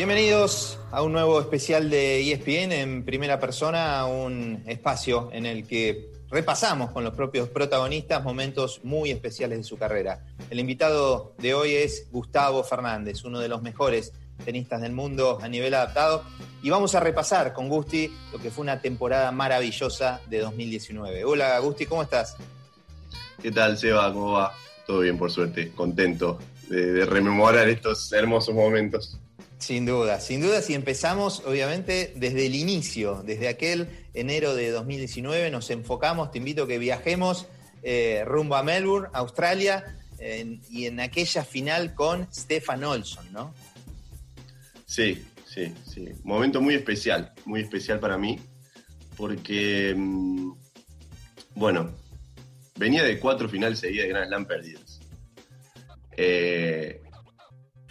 Bienvenidos a un nuevo especial de ESPN en primera persona, un espacio en el que repasamos con los propios protagonistas momentos muy especiales de su carrera. El invitado de hoy es Gustavo Fernández, uno de los mejores tenistas del mundo a nivel adaptado, y vamos a repasar con Gusti lo que fue una temporada maravillosa de 2019. Hola Gusti, ¿cómo estás? ¿Qué tal, Seba? ¿Cómo va? Todo bien, por suerte. Contento de, de rememorar estos hermosos momentos. Sin duda, sin duda, si empezamos, obviamente, desde el inicio, desde aquel enero de 2019, nos enfocamos, te invito a que viajemos eh, rumbo a Melbourne, Australia, y en aquella final con Stefan Olson, ¿no? Sí, sí, sí. Momento muy especial, muy especial para mí, porque, mm, bueno, venía de cuatro finales seguidas de Grand Slam perdidas. Eh,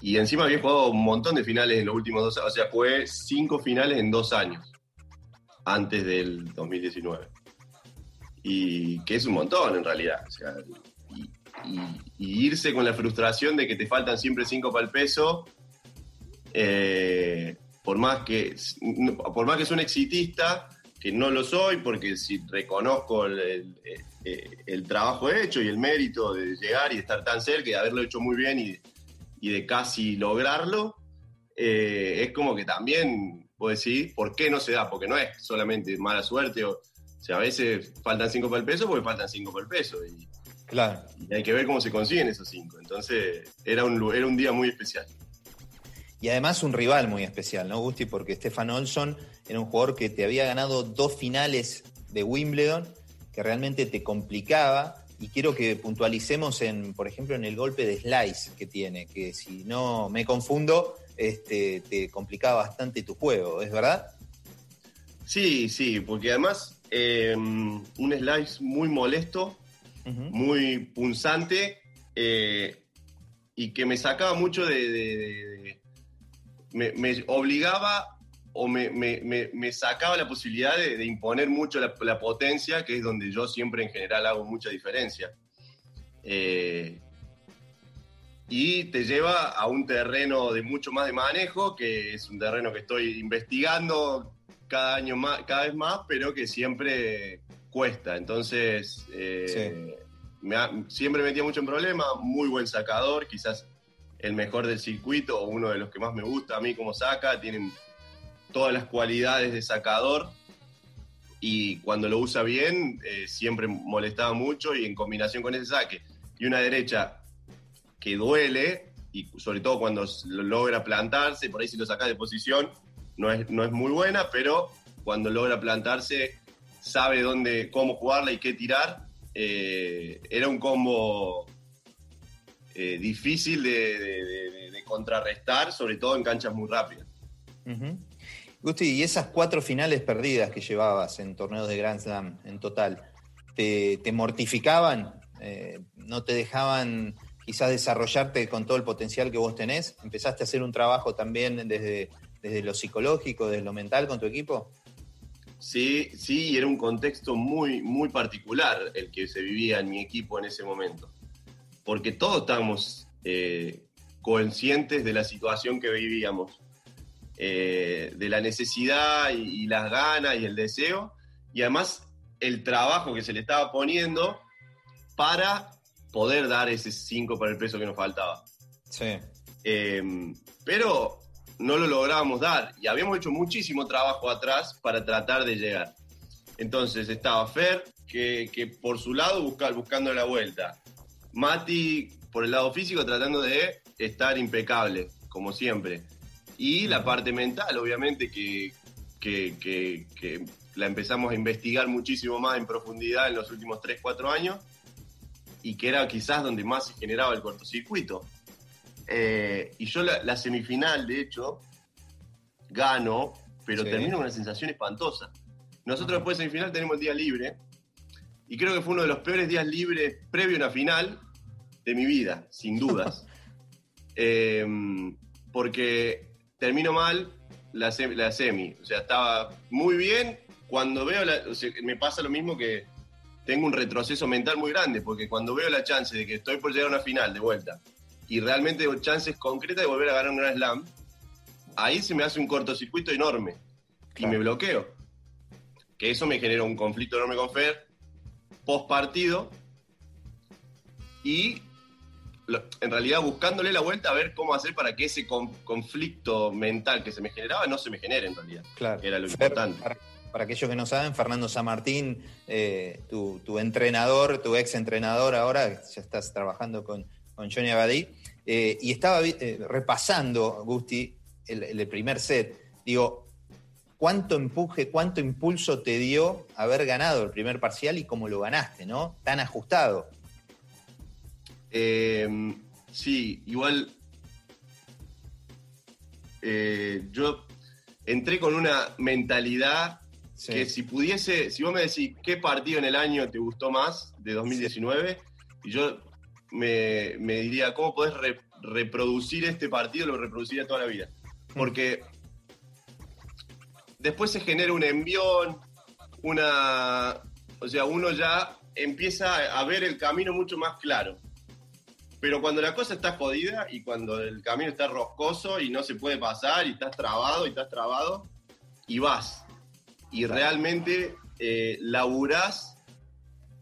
y encima había jugado un montón de finales en los últimos dos años. O sea, fue cinco finales en dos años. Antes del 2019. Y que es un montón en realidad. Y, irse con la frustración de que te faltan siempre cinco para el peso. Eh, por más que por más que soy un exitista, que no lo soy, porque si reconozco el, trabajo hecho y el mérito de llegar y estar tan cerca y haberlo hecho muy bien y y de casi lograrlo, eh, es como que también, puedo decir, ¿por qué no se da? Porque no es solamente mala suerte, o, sea, a veces faltan cinco para el peso porque faltan cinco para el peso. Y, claro. y hay que ver cómo se consiguen esos cinco. Entonces, era un, era un día muy especial. Y además un rival muy especial, ¿no, Gusti? Porque Stefan Olson era un jugador que te había ganado dos finales de Wimbledon, que realmente te complicaba y quiero que puntualicemos en, por ejemplo, en el golpe de slice que tiene, que si no me confundo, este, te complicaba bastante tu juego, ¿es verdad? Sí, sí, porque además em, un slice muy molesto, muy punzante eh, y que me sacaba mucho de... me, me, obligaba o me, me, me, sacaba la posibilidad de, imponer mucho la, potencia, que es donde yo siempre en general hago mucha diferencia. Eh, y te lleva a un terreno de mucho más de manejo, que es un terreno que estoy investigando cada año más, cada vez más, pero que siempre cuesta. Entonces, eh, siempre me metía mucho en problemas, muy buen sacador, quizás el mejor del circuito o uno de los que más me gusta a mí como saca, todas las cualidades de sacador y cuando lo usa bien eh, siempre molestaba mucho y en combinación con ese saque y una derecha que duele y sobre todo cuando logra plantarse, por ahí si lo sacas de posición no es, no es muy buena, pero cuando logra plantarse sabe dónde, cómo jugarla y qué tirar. Eh, era un combo eh, difícil de, contrarrestar, sobre todo en canchas muy rápidas. Gusti, y esas cuatro finales perdidas que llevabas en torneos de Grand Slam en total, ¿te, mortificaban? Eh, ¿No te dejaban quizás desarrollarte con todo el potencial que vos tenés? ¿Empezaste a hacer un trabajo también desde, desde lo psicológico, desde lo mental con tu equipo? Sí, sí, era un contexto muy, muy particular el que se vivía en mi equipo en ese momento. Porque todos estábamos eh, conscientes de la situación que vivíamos eh, de la necesidad y, las ganas y el deseo, y además el trabajo que se le estaba poniendo para poder dar ese 5 para el peso que nos faltaba. Sí. Eh, pero no lo lográbamos dar y habíamos hecho muchísimo trabajo atrás para tratar de llegar. Entonces estaba Fer, que, que por su lado buscar, buscando la vuelta. Mati, por el lado físico, tratando de estar impecable, como siempre. Y la parte mental, obviamente, que, la empezamos a investigar muchísimo más en profundidad en los últimos 3, 4 años y que era quizás donde más se generaba el cortocircuito. Eh, y yo la, semifinal, de hecho, gano, pero termino con una sensación espantosa. Nosotros después de semifinal tenemos el día libre y creo que fue uno de los peores días libres previo a una final de mi vida, sin dudas. Eh, porque termino mal la, la semi. O sea, estaba muy bien. Cuando veo, la, me pasa lo mismo que tengo un retroceso mental muy grande, porque cuando veo la chance de que estoy por llegar a una final de vuelta y realmente tengo chances concretas de volver a ganar un Grand Slam, ahí se me hace un cortocircuito enorme y me bloqueo. Que eso me genera un conflicto enorme con Fer, post partido, y en realidad buscándole la vuelta a ver cómo hacer para que ese conflicto mental que se me generaba no se me genere en realidad. Claro. era lo importante. Para, aquellos que no saben, Fernando San Martín, eh, tu, entrenador, tu ex entrenador ahora, ya estás trabajando con, con Johnny Abadí, eh, y estaba eh, repasando, Gusti, el, primer set. Digo, ¿cuánto empuje, cuánto impulso te dio haber ganado el primer parcial y cómo lo ganaste, ¿no? Tan ajustado. Em, sí, igual eh, yo entré con una mentalidad que si pudiese, si vos me decís qué partido en el año te gustó más de 2019, y yo me, diría, ¿cómo podés reproducir este partido? Lo reproduciría toda la vida. Mm. Porque después se genera un envión, una. O sea, uno ya empieza a ver el camino mucho más claro. Pero cuando la cosa está jodida y cuando el camino está roscoso y no se puede pasar y estás trabado y estás trabado, y vas. Y realmente eh, laburás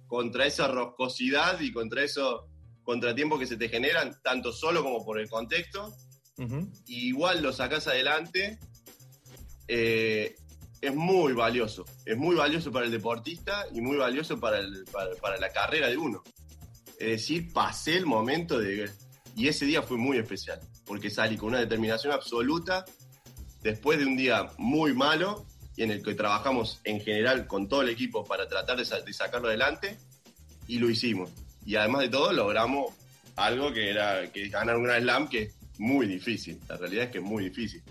contra esa roscosidad y contra esos contratiempos que se te generan, tanto solo como por el contexto. y igual lo sacás adelante. Eh, es muy valioso. Es muy valioso para el deportista y muy valioso para, para la carrera de uno. Es decir, pasé el momento de... Y ese día fue muy especial, porque salí con una determinación absoluta después de un día muy malo y en el que trabajamos en general con todo el equipo para tratar de, sacarlo adelante y lo hicimos. Y además de todo logramos algo que era que ganar un Grand Slam que es muy difícil. La realidad es que es muy difícil.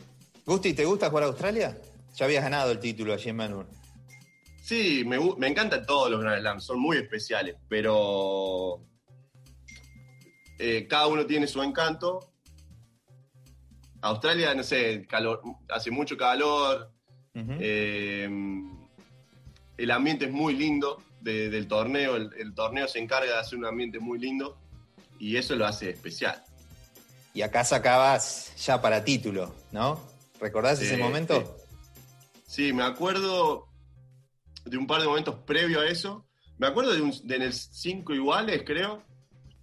Gusti, ¿te gusta jugar a Australia? Ya habías ganado el título allí en Melbourne. Sí, me, me encantan todos los Grand Slams, son muy especiales, pero eh, cada uno tiene su encanto. Australia, no sé, calor, hace mucho calor. Eh, el ambiente es muy lindo del torneo. El, torneo se encarga de hacer un ambiente muy lindo y eso lo hace especial. Y acá sacabas ya para título, ¿no? ¿Recordás ese momento? Sí. me acuerdo de un par de momentos previo a eso. Me acuerdo de, un, de en el 5 iguales, creo,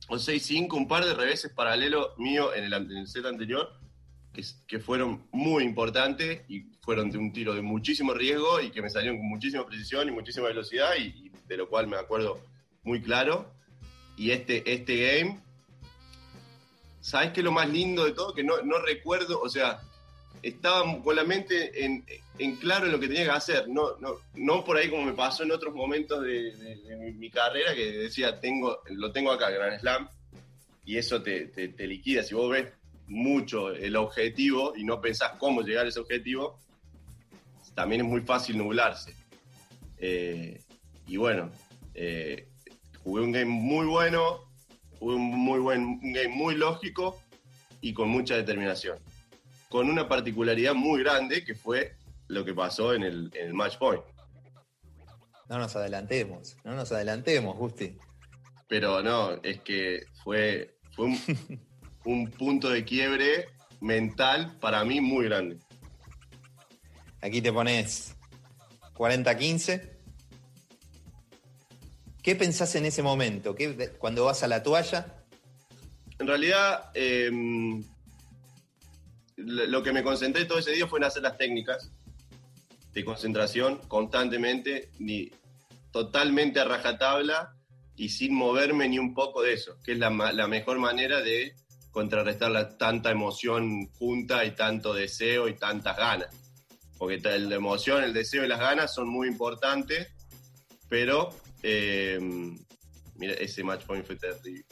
o 6-5, un par de reveses paralelos mío en el, set anterior, que, fueron muy importantes y fueron de un tiro de muchísimo riesgo y que me salieron con muchísima precisión y muchísima velocidad y, de lo cual me acuerdo muy claro. Y este, este game, ¿sabes qué es lo más lindo de todo? Que no, no recuerdo, o sea, estaba con la mente en, en, claro en lo que tenía que hacer, no, no, no por ahí como me pasó en otros momentos de, mi, carrera que decía, tengo, lo tengo acá, Gran Slam, y eso te, te, liquida. Si vos ves mucho el objetivo y no pensás cómo llegar a ese objetivo, también es muy fácil nublarse. Eh, y bueno, eh, jugué un game muy bueno, jugué un, muy buen, un game muy lógico y con mucha determinación con una particularidad muy grande que fue lo que pasó en el, match point. No nos adelantemos, no nos adelantemos, Justi. Pero no, es que fue, fue un, punto de quiebre mental para mí muy grande. Aquí te pones 40-15. ¿Qué pensás en ese momento? ¿Qué, cuando vas a la toalla? En realidad, em, lo que me concentré todo ese día fue en hacer las técnicas de concentración constantemente, ni totalmente a rajatabla y sin moverme ni un poco de eso, que es la, mejor manera de contrarrestar la, tanta emoción junta y tanto deseo y tantas ganas. Porque la emoción, el deseo y las ganas son muy importantes, pero eh, mira, ese match point fue terrible.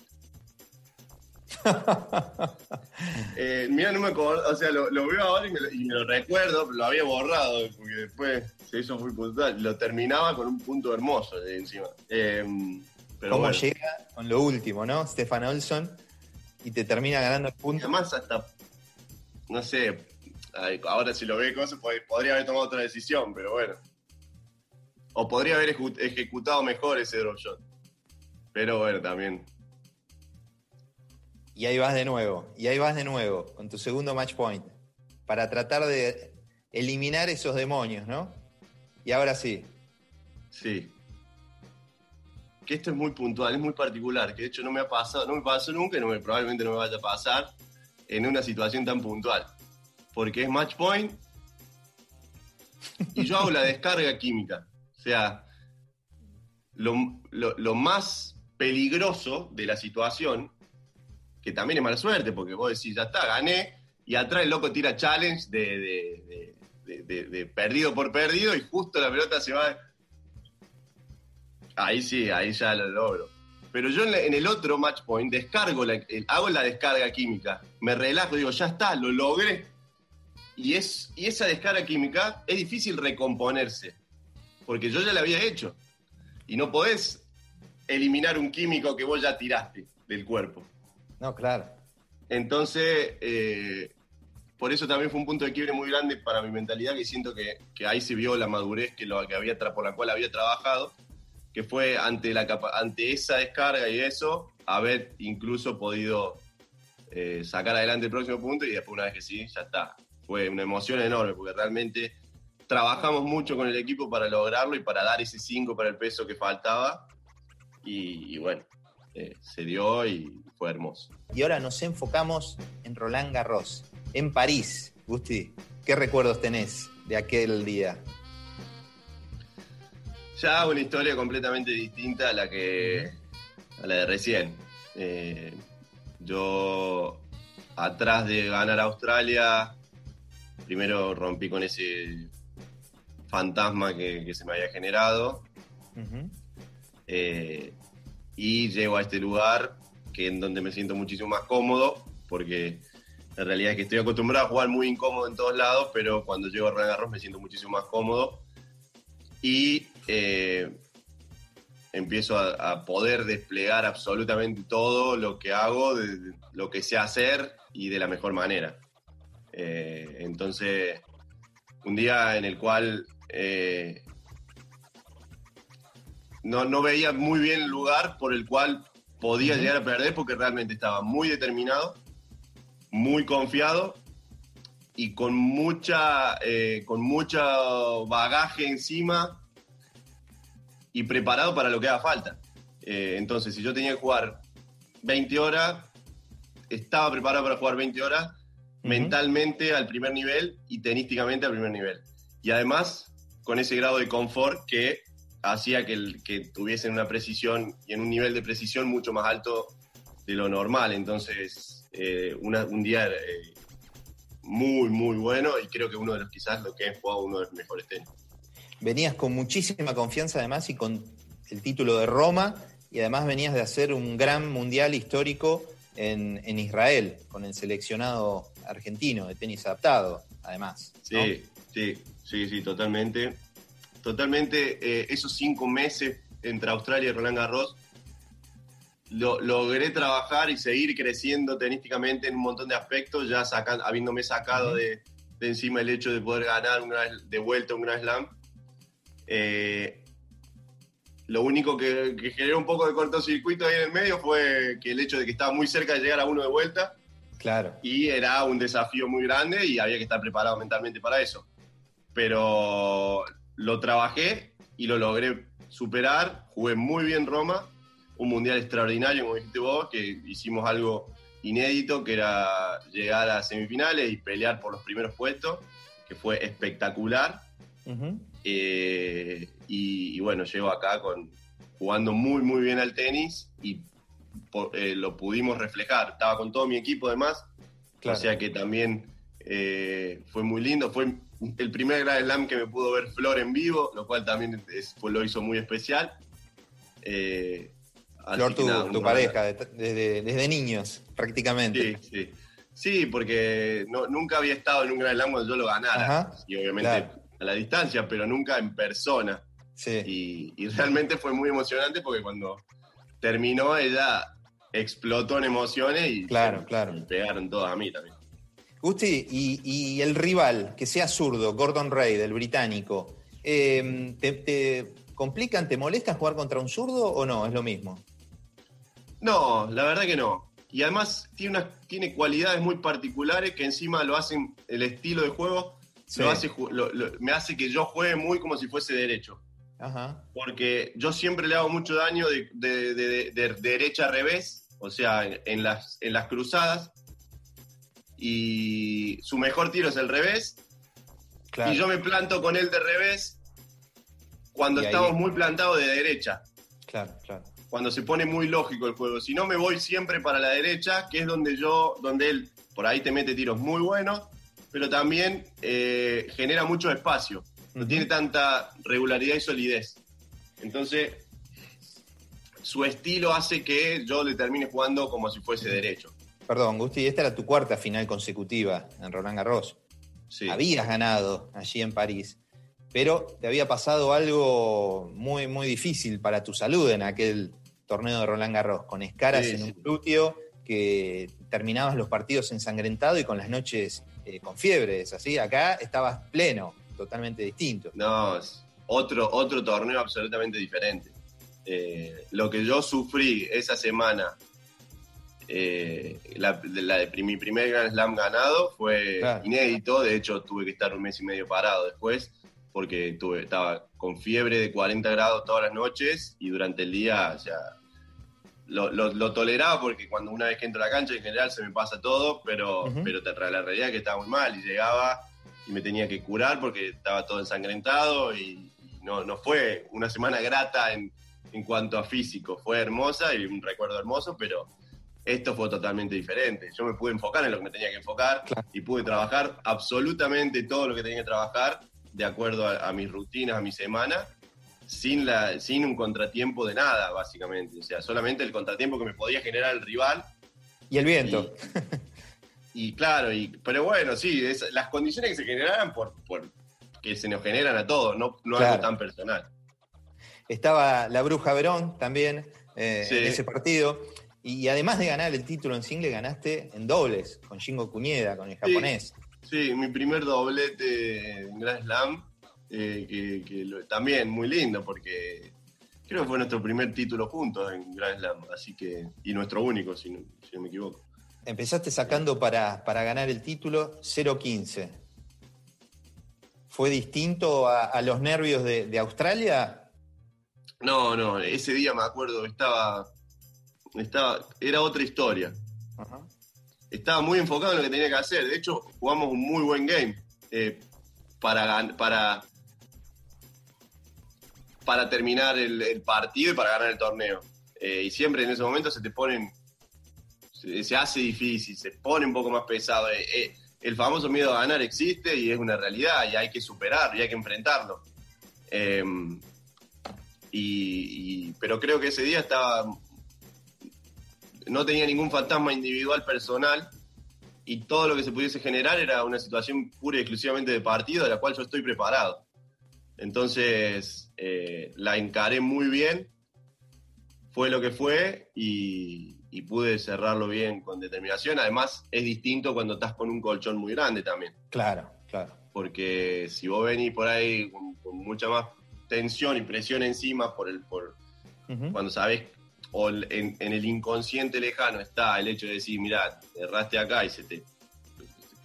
Eh, mira, no me acuerdo, o sea, lo, veo ahora y me, lo recuerdo, lo había borrado, porque después se hizo muy puntual. Lo terminaba con un punto hermoso de encima. Eh, pero ¿Cómo llega con lo último, no? Stefan Olson y te termina ganando el punto. además, hasta, no sé, ahora si lo ve cosas, podría haber tomado otra decisión, pero bueno. O podría haber ejecutado mejor ese drop shot. Pero bueno, también y ahí vas de nuevo, y ahí vas de nuevo, con tu segundo match point. para tratar de eliminar esos demonios, ¿no? Y ahora sí. Sí. Que esto es muy puntual, es muy particular, que de hecho no me ha pasado, no me pasó nunca y probablemente no me vaya a pasar en una situación tan puntual. Porque es match point y yo hago la descarga química. O sea, lo, más peligroso de la situación, que también es mala suerte, porque vos decís, ya está, gané, y atrás el loco tira challenge de, perdido por perdido, y justo la pelota se va. Ahí sí, ahí ya lo logro. Pero yo en, el otro match point descargo, hago la descarga química, me relajo, digo, ya está, lo logré. Y, es, y esa descarga química es difícil recomponerse, porque yo ya la había hecho. Y no podés eliminar un químico que vos ya tiraste del cuerpo. No, claro. Entonces, eh, por eso también fue un punto de quiebre muy grande para mi mentalidad, que siento que, ahí se vio la madurez que, lo, que había, por la cual había trabajado, que fue ante, la, ante esa descarga y eso, haber incluso podido eh, sacar adelante el próximo punto y después una vez que sí, ya está. Fue una emoción enorme, porque realmente trabajamos mucho con el equipo para lograrlo y para dar ese 5 para el peso que faltaba. Y, bueno, eh, se dio y fue hermoso. Y ahora nos enfocamos en Roland Garros, en París. Gusti, ¿qué recuerdos tenés de aquel día? Ya una historia completamente distinta a la que a la de recién. Eh, yo atrás de ganar Australia, primero rompí con ese fantasma que, se me había generado. Eh, y llego a este lugar que en donde me siento muchísimo más cómodo, porque en realidad es que estoy acostumbrado a jugar muy incómodo en todos lados, pero cuando llego a Roland Garros me siento muchísimo más cómodo. Y eh, empiezo a, poder desplegar absolutamente todo lo que hago, de, lo que sé hacer y de la mejor manera. Eh, entonces, un día en el cual eh, no, no veía muy bien el lugar por el cual podía llegar a perder porque realmente estaba muy determinado, muy confiado y con mucha eh, con mucho bagaje encima y preparado para lo que haga falta. Eh, entonces, si yo tenía que jugar 20 horas, estaba preparado para jugar 20 horas mentalmente al primer nivel y tenísticamente al primer nivel. Y además, con ese grado de confort que hacía que, el, que tuviesen una precisión y en un nivel de precisión mucho más alto de lo normal. Entonces, eh, un día eh, muy, muy bueno y creo que uno de los quizás lo que he jugado uno de los mejores tenis. Venías con muchísima confianza además y con el título de Roma y además venías de hacer un gran mundial histórico en, en Israel con el seleccionado argentino de tenis adaptado, además. Sí, sí, sí, sí, totalmente. Totalmente, eh, esos cinco meses entre Australia y Roland Garros, lo, logré trabajar y seguir creciendo tenísticamente en un montón de aspectos, ya sacan, habiéndome sacado de, encima el hecho de poder ganar una, de vuelta un Grand Slam. Eh, lo único que, que, generó un poco de cortocircuito ahí en el medio fue que el hecho de que estaba muy cerca de llegar a uno de vuelta. Claro. Y era un desafío muy grande y había que estar preparado mentalmente para eso pero lo trabajé y lo logré superar. Jugué muy bien Roma, un mundial extraordinario, como dijiste vos, que hicimos algo inédito, que era llegar a semifinales y pelear por los primeros puestos, que fue espectacular. Eh, y, bueno, llego acá con, jugando muy, muy bien al tenis y eh, lo pudimos reflejar. Estaba con todo mi equipo además, o sea que también eh, fue muy lindo. Fue el primer Grand Slam que me pudo ver Flor en vivo, lo cual también lo hizo muy especial. Eh, Flor, tu, pareja, desde, niños, prácticamente. Sí, sí. Sí, porque nunca había estado en un Grand Slam cuando yo lo ganara. y obviamente a la distancia, pero nunca en persona. Sí. Y, realmente fue muy emocionante porque cuando terminó ella explotó en emociones y claro, claro. me pegaron todas a mí también. Gusti, y, el rival, que sea zurdo, Gordon Ray, del británico, em, ¿te, complican, te molesta jugar contra un zurdo o no? Es lo mismo. No, la verdad que no. y además tiene, unas, tiene cualidades muy particulares que encima lo hacen, el estilo de juego hace, me hace que yo juegue muy como si fuese derecho. Porque yo siempre le hago mucho daño de, derecha a revés, o sea, en las, en las cruzadas. Y su mejor tiro es el revés. Y yo me planto con él de revés cuando estamos muy plantados de derecha. Claro, claro. Cuando se pone muy lógico el juego. Si no, me voy siempre para la derecha, que es donde yo, donde él por ahí te mete tiros muy buenos, pero también eh, genera mucho espacio. No tiene tanta regularidad y solidez. Entonces, su estilo hace que yo le termine jugando como si fuese derecho. Perdón, Gusti, esta era tu cuarta final consecutiva en Roland Garros. Sí. Habías ganado allí en París pero te había pasado algo muy, muy difícil para tu salud en aquel torneo de Roland Garros, con escaras en un glúteo, que terminabas los partidos ensangrentado y con las noches eh, con fiebre, así? Acá estabas pleno, totalmente distinto. No, es otro, otro torneo absolutamente diferente. Eh, lo que yo sufrí esa semana, eh, la, de mi primer Grand Slam ganado, fue inédito. De hecho, tuve que estar un mes y medio parado después porque tuve, estaba con fiebre de 40 grados todas las noches y durante el día, o sea, lo, toleraba porque cuando una vez que entro a la cancha en general se me pasa todo, pero, pero la realidad es que estaba muy mal y llegaba y me tenía que curar porque estaba todo ensangrentado y, no, no fue una semana grata en, en cuanto a físico, fue hermosa y un recuerdo hermoso, pero esto fue totalmente diferente. Yo me pude enfocar en lo que me tenía que enfocar y pude trabajar absolutamente todo lo que tenía que trabajar de acuerdo a, mis rutinas, a mi semana, sin, la, sin un contratiempo de nada, básicamente. O sea, solamente el contratiempo que me podía generar el rival. Y el viento. Y, claro, y, pero bueno, sí, las condiciones que se generaran por, por que se nos generan a todos, no, no algo tan personal. Estaba la Bruja Verón también eh, en ese partido. Y, además de ganar el título en single, ganaste en dobles con Shingo Cuñeda, con el japonés. Sí, mi primer doblete en Grand Slam, eh, que, también muy lindo porque creo que fue nuestro primer título juntos en Grand Slam, así que, y nuestro único, si no, me equivoco. Empezaste sacando para, para ganar el título 0-15. ¿Fue distinto a, los nervios de, Australia? No, no, ese día me acuerdo, estaba, estaba era otra historia. Ajá estaba muy enfocado en lo que tenía que hacer. De hecho, jugamos un muy buen game eh, para, para, para terminar el, partido y para ganar el torneo. Eh, y siempre en ese momento se te ponen, se, hace difícil, se pone un poco más pesado. Eh, el famoso miedo a ganar existe y es una realidad y hay que superarlo y hay que enfrentarlo. y, pero creo que ese día estaba no tenía ningún fantasma individual personal y todo lo que se pudiese generar era una situación pura y exclusivamente de partido de la cual yo estoy preparado. Entonces eh, la encaré muy bien, fue lo que fue y, pude cerrarlo bien con determinación. Además es distinto cuando estás con un colchón muy grande también. Claro, claro. Porque si vos venís por ahí con, mucha más tensión y presión encima por el por cuando sabes o en, el inconsciente lejano está el hecho de decir, mira, erraste acá y se te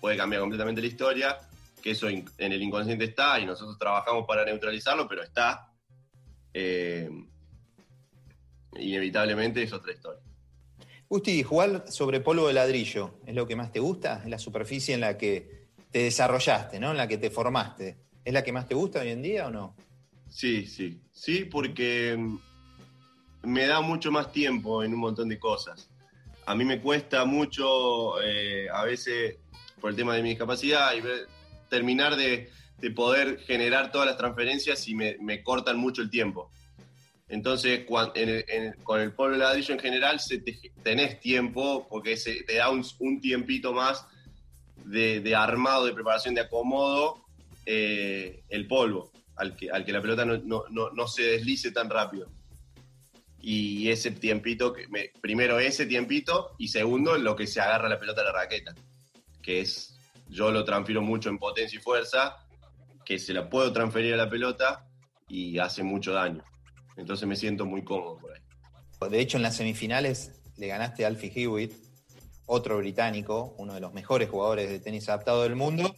puede cambiar completamente la historia, que eso en el inconsciente está y nosotros trabajamos para neutralizarlo, pero está. Eh, inevitablemente es otra historia. Gusti, jugar sobre polvo de ladrillo, ¿es lo que más te gusta? ¿Es la superficie en la que te desarrollaste, ¿no? En la que te formaste. ¿Es la que más te gusta hoy en día o no? Sí, sí. Sí, porque me da mucho más tiempo en un montón de cosas. A mí me cuesta mucho, eh, a veces, por el tema de mi discapacidad, y terminar de, poder generar todas las transferencias y me, cortan mucho el tiempo. Entonces, con el polvo ladrillo en general, se tenés tiempo porque se, te da un, tiempito más de, armado, de preparación, de acomodo eh, el polvo, al que, al que la pelota no se deslice tan rápido y ese tiempito, que primero ese tiempito y segundo lo que se agarra la pelota a la raqueta, que es, yo lo transfiero mucho en potencia y fuerza, que se la puedo transferir a la pelota y hace mucho daño. Entonces me siento muy cómodo por ahí. De hecho, en las semifinales le ganaste a Alfie Hewitt otro británico, uno de los mejores jugadores de tenis adaptado del mundo,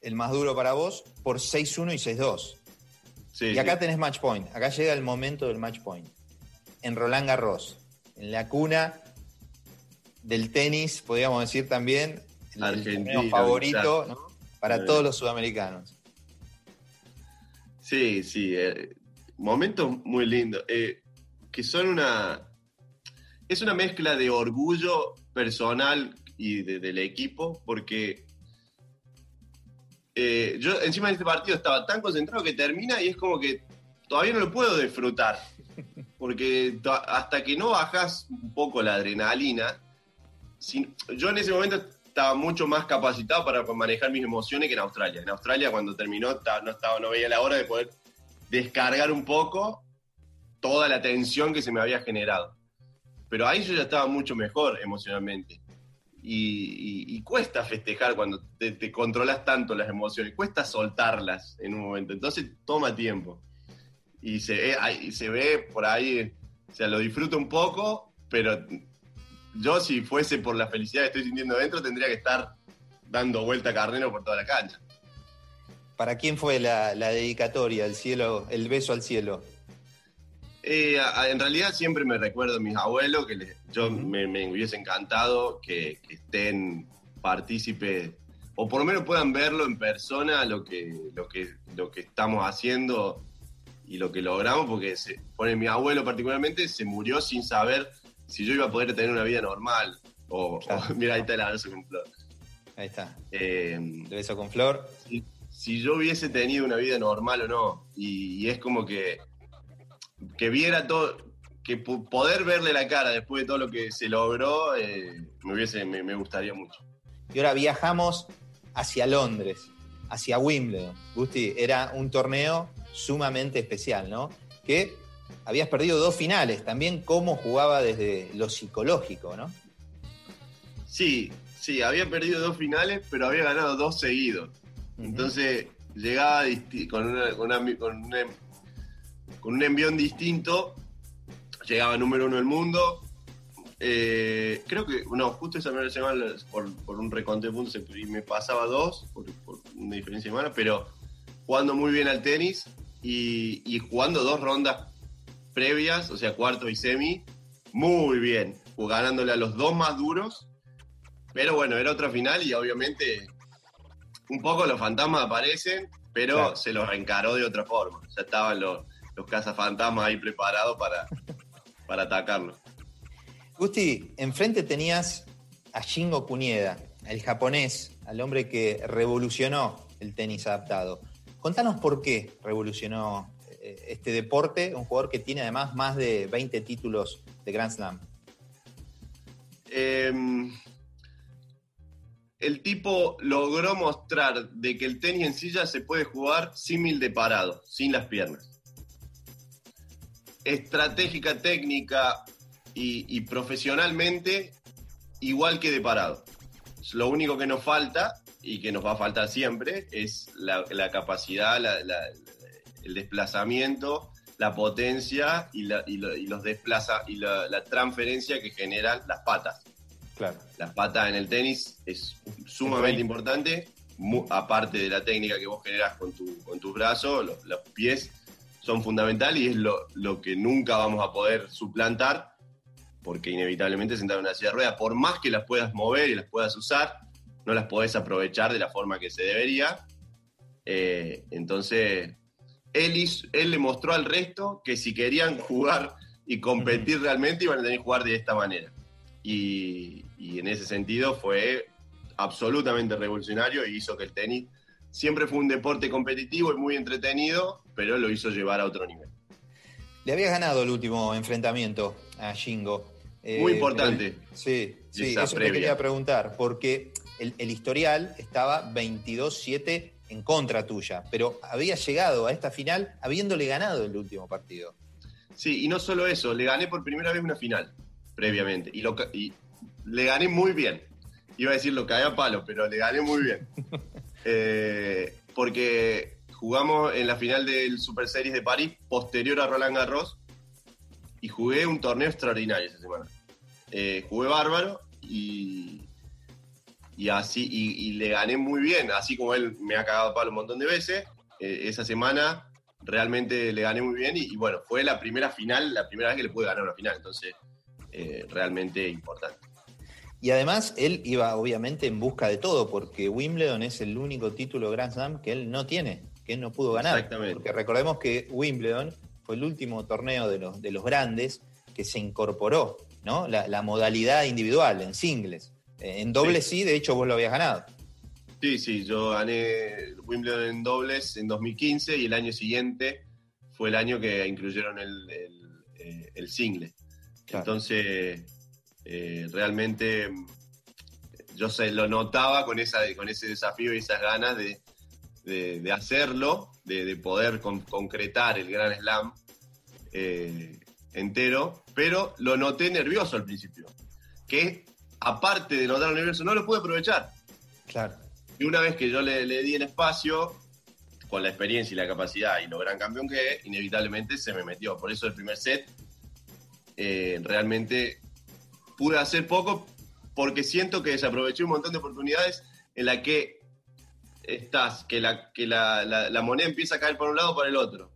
el más duro para vos, por 6-1 y 6-2. y acá tenés match point, acá llega el momento del match point. En Roland Garros, en la cuna del tenis, podríamos decir también, el favorito para todos los sudamericanos. Sí, sí, eh, momentos muy lindos, eh, que son una... Es una mezcla de orgullo personal y del equipo, porque eh, yo encima de este partido estaba tan concentrado que termina y es como que todavía no lo puedo disfrutar, porque hasta que no bajas un poco la adrenalina, yo en ese momento estaba mucho más capacitado para manejar mis emociones que en Australia. En Australia cuando terminó no, estaba, no veía la hora de poder descargar un poco toda la tensión que se me había generado. Pero ahí yo ya estaba mucho mejor emocionalmente. Y, cuesta festejar cuando te, controlas tanto las emociones, cuesta soltarlas en un momento. Entonces toma tiempo. Y se ve, se ve por ahí, o sea, lo disfruto un poco, pero yo si fuese por la felicidad que estoy sintiendo dentro, tendría que estar dando vuelta a carnero por toda la cancha. ¿Para quién fue la, dedicatoria, el cielo, el beso al cielo? Eh, en realidad siempre me recuerdo a mis abuelos, que yo me, hubiese encantado que, estén partícipes, o por lo menos puedan verlo en persona, lo que, lo que, lo que estamos haciendo y lo que logramos, porque se, pone, mi abuelo particularmente se murió sin saber si yo iba a poder tener una vida normal. O, mira, ahí está el beso con Flor. Ahí está. Eh, el beso con Flor. Si, yo hubiese tenido una vida normal o no. Y, es como que, que viera todo, que poder verle la cara después de todo lo que se logró, eh, me, hubiese, me, gustaría mucho. Y ahora viajamos hacia Londres, hacia Wimbledon. Gusti, era un torneo sumamente especial, ¿no? Que habías perdido dos finales, también cómo jugaba desde lo psicológico, ¿no? Sí, sí, había perdido dos finales, pero había ganado dos seguidos. Entonces llegaba con, un envión distinto, llegaba número uno del mundo. Eh, creo que, no, justo esa primera semana por, por un reconte de puntos y me pasaba dos, por, una diferencia de mano, pero jugando muy bien al tenis y, y jugando dos rondas previas, o sea, cuarto y semi, muy bien, ganándole a los dos más duros. Pero bueno, era otra final y obviamente un poco los fantasmas aparecen, pero se los reencaró de otra forma. Ya estaban los, los cazafantasmas ahí preparados para, para atacarlo. Gusti, enfrente tenías a Shingo Kunieda, el japonés, al hombre que revolucionó el tenis adaptado. Contanos por qué revolucionó este deporte, un jugador que tiene además más de 20 títulos de Grand Slam? Em, el tipo logró mostrar de que el tenis en silla se puede jugar símil de parado, sin las piernas. Estratégica, técnica y, profesionalmente, igual que de parado. Lo único que nos falta, y que nos va a faltar siempre, es la, capacidad, la, el desplazamiento, la potencia y, los desplaza y la, transferencia que generan las patas. Claro. Las patas en el tenis es sumamente importante, aparte de la técnica que vos generas con tu, con tus brazos, los, pies son fundamentales y es lo, que nunca vamos a poder suplantar, porque inevitablemente sentar en una silla de ruedas, por más que las puedas mover y las puedas usar, no las podés aprovechar de la forma que se debería. Eh, entonces, él, él le mostró al resto que si querían jugar y competir realmente iban a tener que jugar de esta manera. Y, en ese sentido fue absolutamente revolucionario y hizo que el tenis siempre fue un deporte competitivo y muy entretenido, pero lo hizo llevar a otro nivel. Le había ganado el último enfrentamiento a Shingo. Muy eh, importante. sí, sí, eso te quería preguntar, porque el, el historial estaba 22-7 en contra tuya, pero había llegado a esta final habiéndole ganado el último partido. Sí, y no solo eso, le gané por primera vez una final previamente y, lo, y le gané muy bien. Iba a decir lo caí a palo, pero le gané muy bien. Eh, porque jugamos en la final del Super Series de París, posterior a Roland Garros, y jugué un torneo extraordinario esa semana. Eh, jugué bárbaro y, y así, y, le gané muy bien, así como él me ha cagado palo un montón de veces, eh, esa semana realmente le gané muy bien y, bueno, fue la primera final, la primera vez que le pude ganar una final, entonces eh, realmente importante. Y además él iba obviamente en busca de todo, porque Wimbledon es el único título Grand Slam que él no tiene, que él no pudo ganar. Exactamente. Porque recordemos que Wimbledon fue el último torneo de los, de los grandes que se incorporó, ¿no? La, modalidad individual, en singles. Eh, en dobles sí. de hecho vos lo habías ganado. Sí, sí, yo gané Wimbledon en dobles en 2015 y el año siguiente fue el año que incluyeron el, el, eh, single. Entonces, eh, realmente yo se lo notaba con, esa, con ese desafío y esas ganas de, hacerlo, de, poder concretar el Gran Slam eh, entero, pero lo noté nervioso al principio, que aparte de notarlo nervioso, no lo pude aprovechar. Claro. Y una vez que yo le, di el espacio, con la experiencia y la capacidad y lo gran campeón que es, inevitablemente se me metió. Por eso el primer set eh, realmente pude hacer poco porque siento que desaproveché un montón de oportunidades en la que estás, que la, que la, moneda empieza a caer por un lado o para el otro.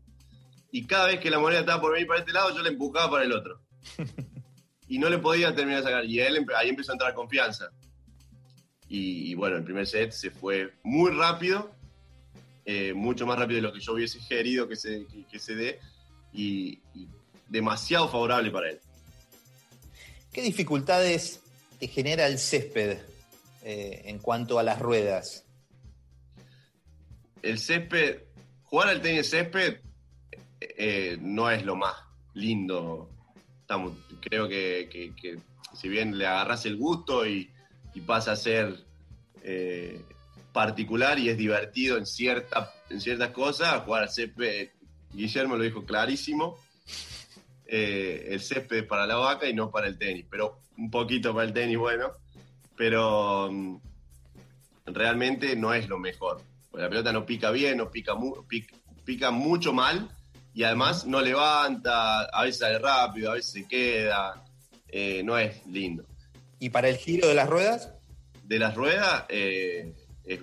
Y cada vez que la moneda estaba por venir para este lado, yo la empujaba para el otro. y no le podía terminar de sacar. Y él, ahí empezó a entrar confianza. Y, bueno, el primer set se fue muy rápido, eh, mucho más rápido de lo que yo hubiese querido que se, que, se dé, y demasiado favorable para él. ¿Qué dificultades te genera el césped eh, en cuanto a las ruedas? El césped, jugar al tenis césped eh, no es lo más lindo. Creo que, si bien le agarras el gusto y, pasa a ser eh, particular y es divertido en, cierta, en ciertas cosas, jugar al césped, Guillermo lo dijo clarísimo, eh, el césped para la vaca y no para el tenis, pero un poquito para el tenis, bueno, pero mm, realmente no es lo mejor. La pelota no pica bien, no pica, pica, mucho mal y además no levanta, a veces sale rápido, a veces se queda, eh, no es lindo. ¿Y para el giro de las ruedas? De las ruedas eh, es,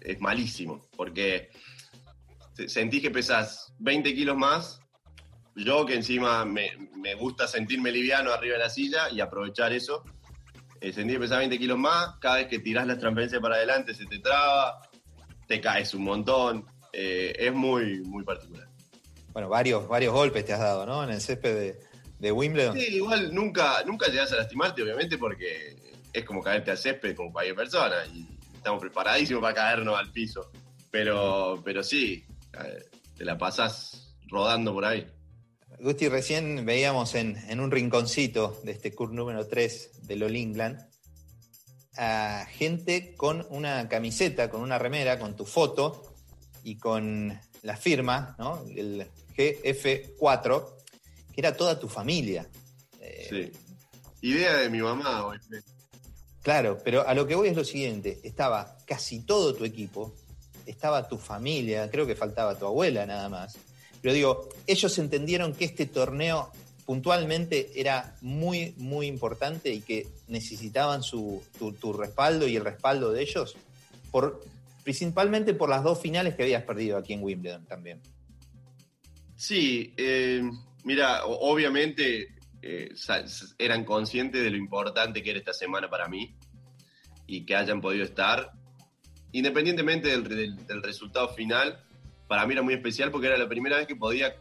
es malísimo, porque sentís que pesas 20 kilos más yo que encima me, gusta sentirme liviano arriba de la silla y aprovechar eso. Sentir pesar 20 kilos más, cada vez que tirás la transferencia para adelante se te traba, te caes un montón. Eh, es muy, muy particular. Bueno, varios, varios golpes te has dado, ¿no? En el césped de, Wimbledon. Sí, igual nunca, nunca llegas a lastimarte, obviamente, porque es como caerte al césped como cualquier persona y estamos preparadísimos para caernos al piso. Pero, pero sí, te la pasás rodando por ahí. Gusti, recién veíamos en, un rinconcito de este curso número 3 del All England a gente con una camiseta, con una remera, con tu foto y con la firma, ¿no? El GF4, que era toda tu familia. Eh, sí. Idea de mi mamá. Claro, pero a lo que voy es lo siguiente, estaba casi todo tu equipo, estaba tu familia, creo que faltaba tu abuela nada más. Pero digo, ellos entendieron que este torneo puntualmente era muy, muy importante y que necesitaban su, tu, respaldo y el respaldo de ellos, por, principalmente por las dos finales que habías perdido aquí en Wimbledon también. Sí, eh, mira, obviamente eh, eran conscientes de lo importante que era esta semana para mí y que hayan podido estar, independientemente del resultado final, para mí era muy especial porque era la primera vez que podía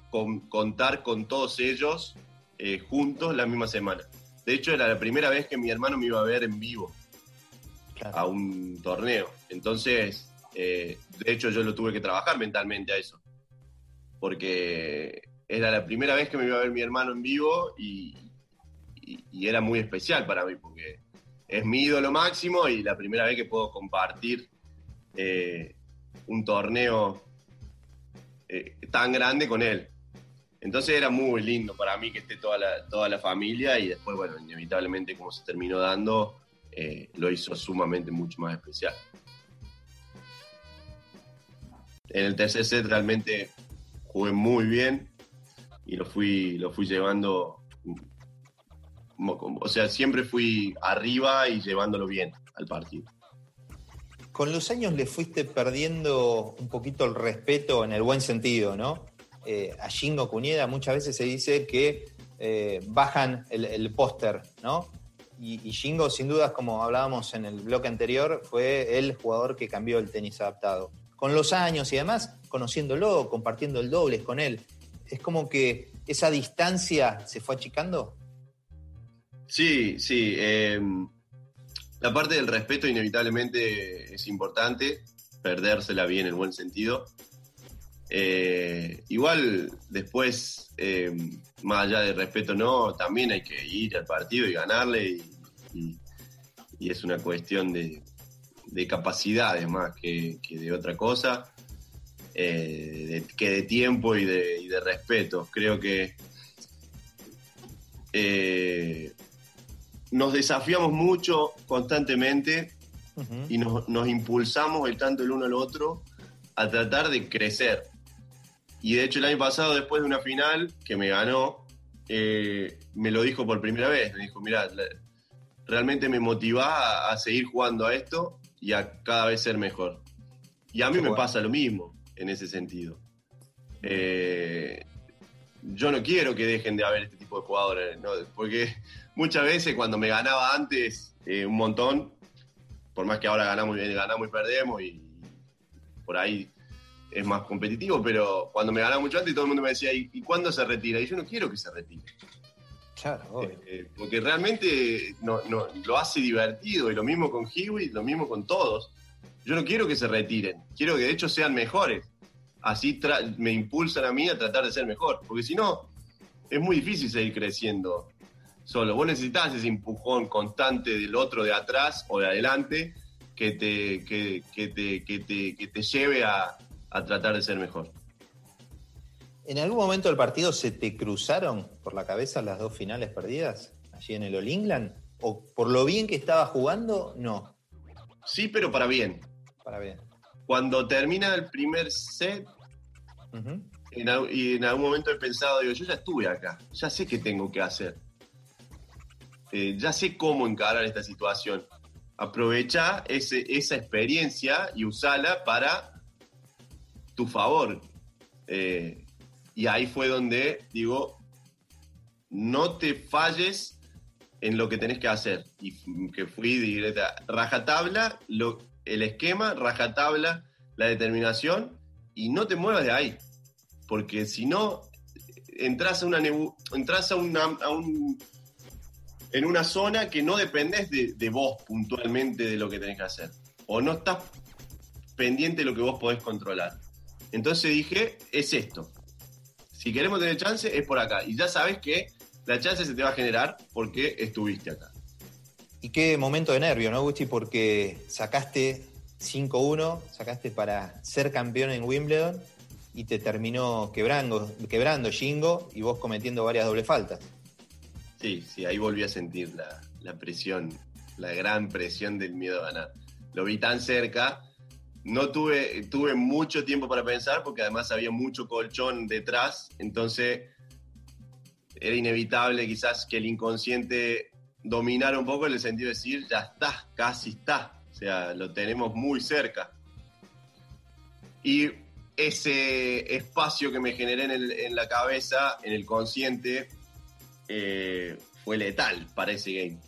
contar con todos ellos eh, juntos la misma semana. De hecho, era la primera vez que mi hermano me iba a ver en vivo a un torneo. Entonces, eh, de hecho, yo lo tuve que trabajar mentalmente a eso. Porque era la primera vez que me iba a ver mi hermano en vivo y, era muy especial para mí porque es mi ídolo máximo y la primera vez que puedo compartir eh, un torneo eh, tan grande con él. Entonces era muy lindo para mí que esté toda la, toda la familia y después, bueno, inevitablemente como se terminó dando, eh, lo hizo sumamente mucho más especial. En el tercer set realmente jugué muy bien y lo fui, lo fui llevando o sea, siempre fui arriba y llevándolo bien al partido. Con los años le fuiste perdiendo un poquito el respeto en el buen sentido, ¿no? Eh, a Shingo Cunieda muchas veces se dice que eh, bajan el, póster, ¿no? Y, y, Shingo, sin dudas, como hablábamos en el bloque anterior, fue el jugador que cambió el tenis adaptado. Con los años y además conociéndolo, compartiendo el doble con él, es como que esa distancia se fue achicando. Sí, sí. Eh, la parte del respeto inevitablemente es importante, perdérsela bien en buen sentido. Eh, igual después, eh, más allá del respeto no, también hay que ir al partido y ganarle y, es una cuestión de, capacidades más que, de otra cosa, que de tiempo de, y de respeto. Creo que nos desafiamos mucho constantemente y nos, impulsamos el tanto el uno al otro a tratar de crecer. Y de hecho el año pasado, después de una final que me ganó, eh, me lo dijo por primera vez. Me dijo, mira, realmente me motiva a, seguir jugando a esto y a cada vez ser mejor. Y a mí me pasa lo mismo en ese sentido. Eh, yo no quiero que dejen de haber este tipo de jugadores, porque muchas veces cuando me ganaba antes eh, un montón, por más que ahora ganamos, ganamos y perdemos y por ahí es más competitivo, pero cuando me ganaba mucho antes todo el mundo me decía, ¿y, cuándo se retira? Y yo no quiero que se retire. Claro, eh, eh, porque realmente no, lo hace divertido y lo mismo con Hewitt, lo mismo con todos. Yo no quiero que se retiren, quiero que de hecho sean mejores. Así me impulsan a mí a tratar de ser mejor, porque si no, es muy difícil seguir creciendo solo. Vos necesitas ese empujón constante del otro de atrás o de adelante que te, que, te, que te, lleve a, tratar de ser mejor. ¿En algún momento del partido se te cruzaron por la cabeza las dos finales perdidas allí en el All England? ¿O por lo bien que estaba jugando, no? Sí, pero para bien. Para bien. Cuando termina el primer set, y en algún momento he pensado, digo, yo ya estuve acá, ya sé qué tengo que hacer. Eh, ya sé cómo encarar esta situación. Aprovecha ese, esa experiencia y usala para tu favor. Eh, y ahí fue donde digo, no te falles en lo que tenés que hacer. Y que fui directa, rajatabla, lo, el esquema, rajatabla, la determinación, y no te muevas de ahí. Porque si no, entras a una entras a, una, a un en una zona que no dependes de, vos puntualmente de lo que tenés que hacer. O no estás pendiente de lo que vos podés controlar. Entonces dije, es esto. Si queremos tener chance, es por acá. Y ya sabes que la chance se te va a generar porque estuviste acá. Y qué momento de nervio, ¿no, Gusti? Porque sacaste 5-1, sacaste para ser campeón en Wimbledon y te terminó quebrando, quebrando y vos cometiendo varias doble faltas. Sí, sí, ahí volví a sentir la, presión, la gran presión del miedo a. Lo vi tan cerca, no tuve, tuve mucho tiempo para pensar porque además había mucho colchón detrás, entonces era inevitable quizás que el inconsciente dominara un poco en el sentido de decir, ya está, casi está, o sea, lo tenemos muy cerca. Y ese espacio que me generé en, en la cabeza, en el consciente, eh, fue letal para ese game.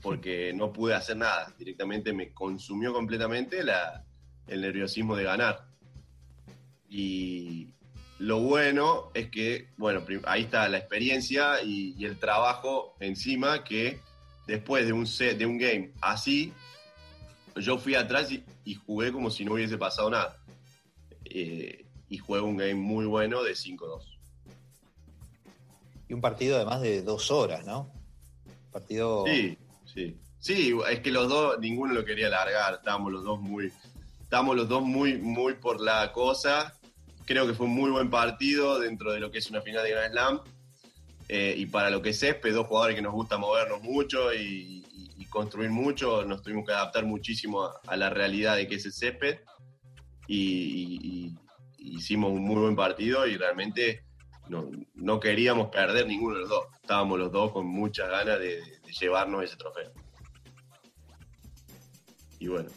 Porque no pude hacer nada. Directamente me consumió completamente el nerviosismo de ganar. Y lo bueno es que, bueno, ahí está la experiencia y, el trabajo encima que después de un, set, de un game así, yo fui atrás y, jugué como si no hubiese pasado nada. Eh, y juego un game muy bueno de 5-2. Y un partido además de dos horas, ¿no? Partido. Sí, sí. Sí, es que los dos, ninguno lo quería largar, estábamos los dos muy, estábamos los dos muy, muy por la cosa. Creo que fue un muy buen partido dentro de lo que es una final de Grand Slam. Eh, y para lo que es césped, dos jugadores que nos gusta movernos mucho y, construir mucho, nos tuvimos que adaptar muchísimo a, la realidad de que es el césped. Y, y, hicimos un muy buen partido y realmente no, queríamos perder ninguno de los dos. Estábamos los dos con muchas ganas de, llevarnos ese trofeo. Y bueno,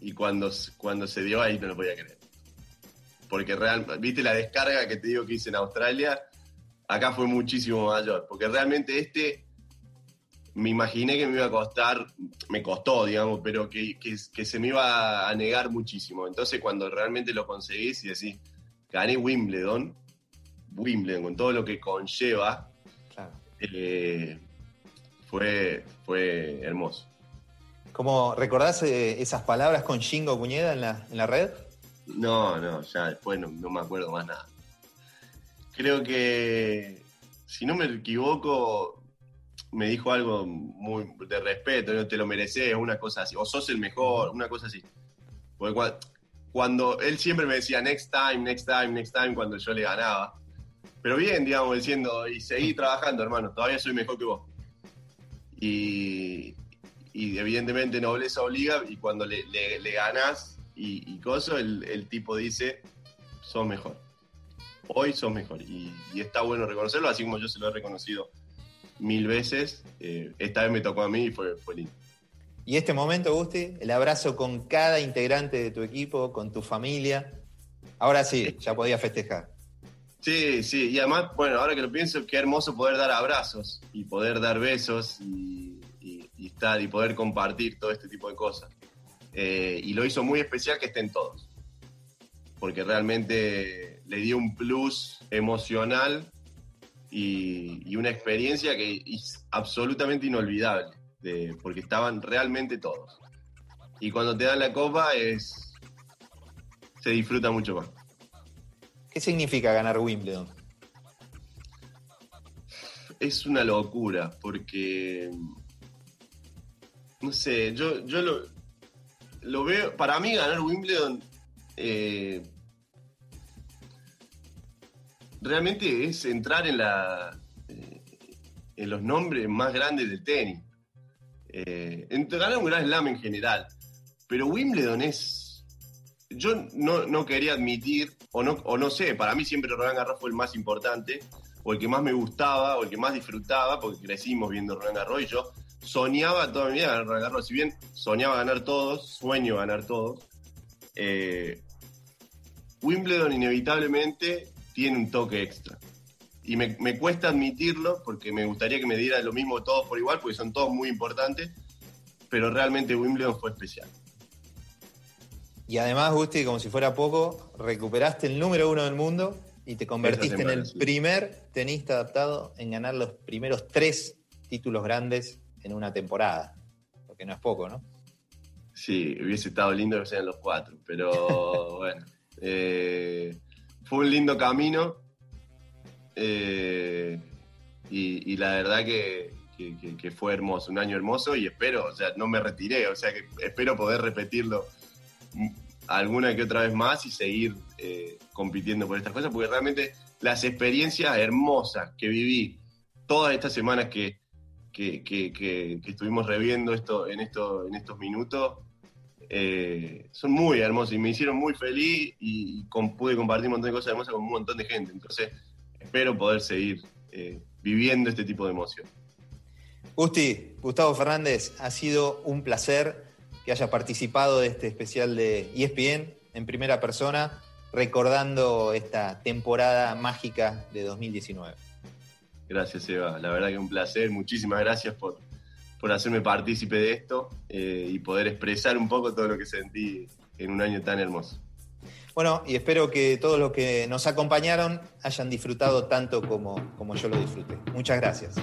y cuando, cuando se dio ahí no lo podía creer. Porque realmente, viste la descarga que te digo que hice en Australia, acá fue muchísimo mayor. Porque realmente este me imaginé que me iba a costar, me costó, digamos, pero que, que, se me iba a negar muchísimo. Entonces, cuando realmente lo conseguís y decís, gané Wimbledon, Wimbledon, con todo lo que conlleva, eh, fue, fue hermoso. ¿Cómo recordás eh, esas palabras con Shingo Cuñeda en la, en la red? No, no, ya después no, no me acuerdo más nada. Creo que, si no me equivoco, me dijo algo muy de respeto, no te lo mereces, una cosa así, o sos el mejor, una cosa así. Porque cuando, él siempre me decía next time, next time, next time, cuando yo le ganaba. Pero bien, digamos, diciendo, y seguí trabajando, hermano, todavía soy mejor que vos. Y, y evidentemente nobleza obliga, y cuando le, le, ganás y, y coso, el, tipo dice, sos mejor. Hoy sos mejor. Y, y está bueno reconocerlo, así como yo se lo he reconocido mil veces. Eh, esta vez me tocó a mí y fue, fue lindo. Y este momento, Gusti, el abrazo con cada integrante de tu equipo, con tu familia. Ahora sí, ya podía festejar. Sí, sí, y además, bueno, ahora que lo pienso, qué hermoso poder dar abrazos y poder dar besos y, estar y poder compartir todo este tipo de cosas. Eh, y lo hizo muy especial que estén todos, porque realmente le dio un plus emocional y, una experiencia que es absolutamente inolvidable, porque estaban realmente todos. Y cuando te dan la copa es se disfruta mucho más. ¿Qué significa ganar Wimbledon? Es una locura, porque no sé, yo, yo lo, lo veo, para mí ganar Wimbledon eh, realmente es entrar en la eh, en los nombres más grandes del tenis. Eh, ganar un gran slam en general. Pero Wimbledon es. Yo no, quería admitir, o no, o no sé, para mí siempre Roland Garros fue el más importante, o el que más me gustaba, o el que más disfrutaba, porque crecimos viendo Roland Garros y yo soñaba toda mi vida ganar Roland Garros. Si bien soñaba ganar todos, sueño ganar todos, eh, Wimbledon inevitablemente tiene un toque extra. Y me, cuesta admitirlo porque me gustaría que me diera lo mismo todos por igual, porque son todos muy importantes, pero realmente Wimbledon fue especial. Y además, Gusti, como si fuera poco, recuperaste el número uno del mundo y te convertiste en el primer tenista adaptado en ganar los primeros tres títulos grandes en una temporada. Porque no es poco, ¿no? Sí, hubiese estado lindo que sean los cuatro, pero bueno. Eh, fue un lindo camino eh, y, la verdad que, fue hermoso, un año hermoso y espero, o sea, no me retiré, o sea que espero poder repetirlo alguna que otra vez más y seguir eh, compitiendo por estas cosas, porque realmente las experiencias hermosas que viví todas estas semanas que, que, estuvimos reviendo esto en, esto, en estos minutos, eh, son muy hermosos y me hicieron muy feliz y, pude compartir un montón de cosas hermosas con un montón de gente. Entonces, espero poder seguir eh, viviendo este tipo de emoción. Gusti, Gustavo Fernández, ha sido un placer que haya participado de este especial de ESPN en primera persona, recordando esta temporada mágica de 2019. Gracias, Eva. La verdad que un placer. Muchísimas gracias por, por hacerme partícipe de esto eh, y poder expresar un poco todo lo que sentí en un año tan hermoso. Bueno, y espero que todos los que nos acompañaron hayan disfrutado tanto como, como yo lo disfruté. Muchas gracias.